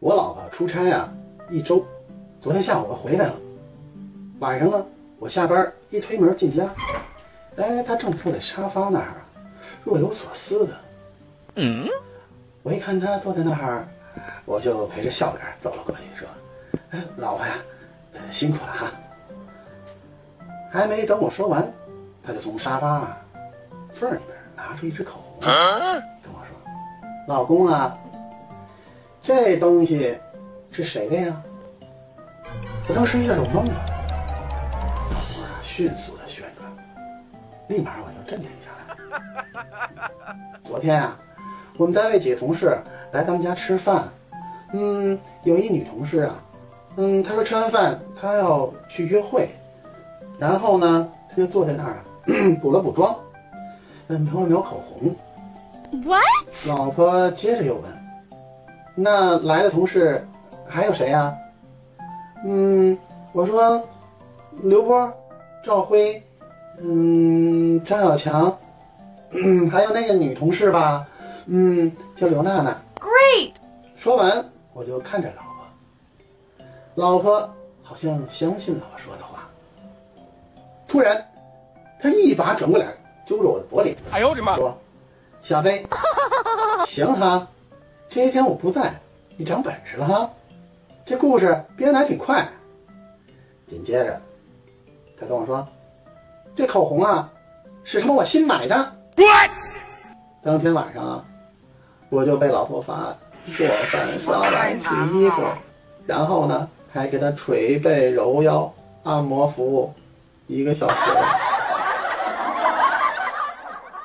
我老婆出差啊，一周，昨天下午回来了。晚上呢，我下班一推门进家，哎，她正坐在沙发那儿，若有所思的。嗯，我一看她坐在那儿，我就陪着笑脸走了过去，说：“哎，老婆呀，呃辛苦了哈。”还没等我说完，她就从沙发缝里边拿出一支口红，跟我说：“老公啊。”这东西是谁的呀？我当时一下就懵了，脑波啊迅速的旋转，立马我就镇定下来。昨天啊，我们单位几个同事来咱们家吃饭，嗯，有一女同事啊，嗯，她说吃完饭她要去约会，然后呢，她就坐在那儿啊，补了补妆，嗯，描了描口红。What？老婆接着又问。那来的同事还有谁呀？嗯，我说刘波、赵辉，嗯，张小强，嗯，还有那个女同事吧，嗯，叫刘娜娜。Great。说完，我就看着老婆，老婆好像相信了我说的话。突然，她一把转过脸，揪着我的脖领，哎呦我的妈！说：“小飞，行哈。”这些天我不在，你长本事了哈，这故事编的还挺快。紧接着，他跟我说：“这口红啊，是他妈我新买的。”当天晚上啊，我就被老婆罚做饭、刷碗、洗衣服，然后呢，还给他捶背、揉腰、按摩服务一个小时。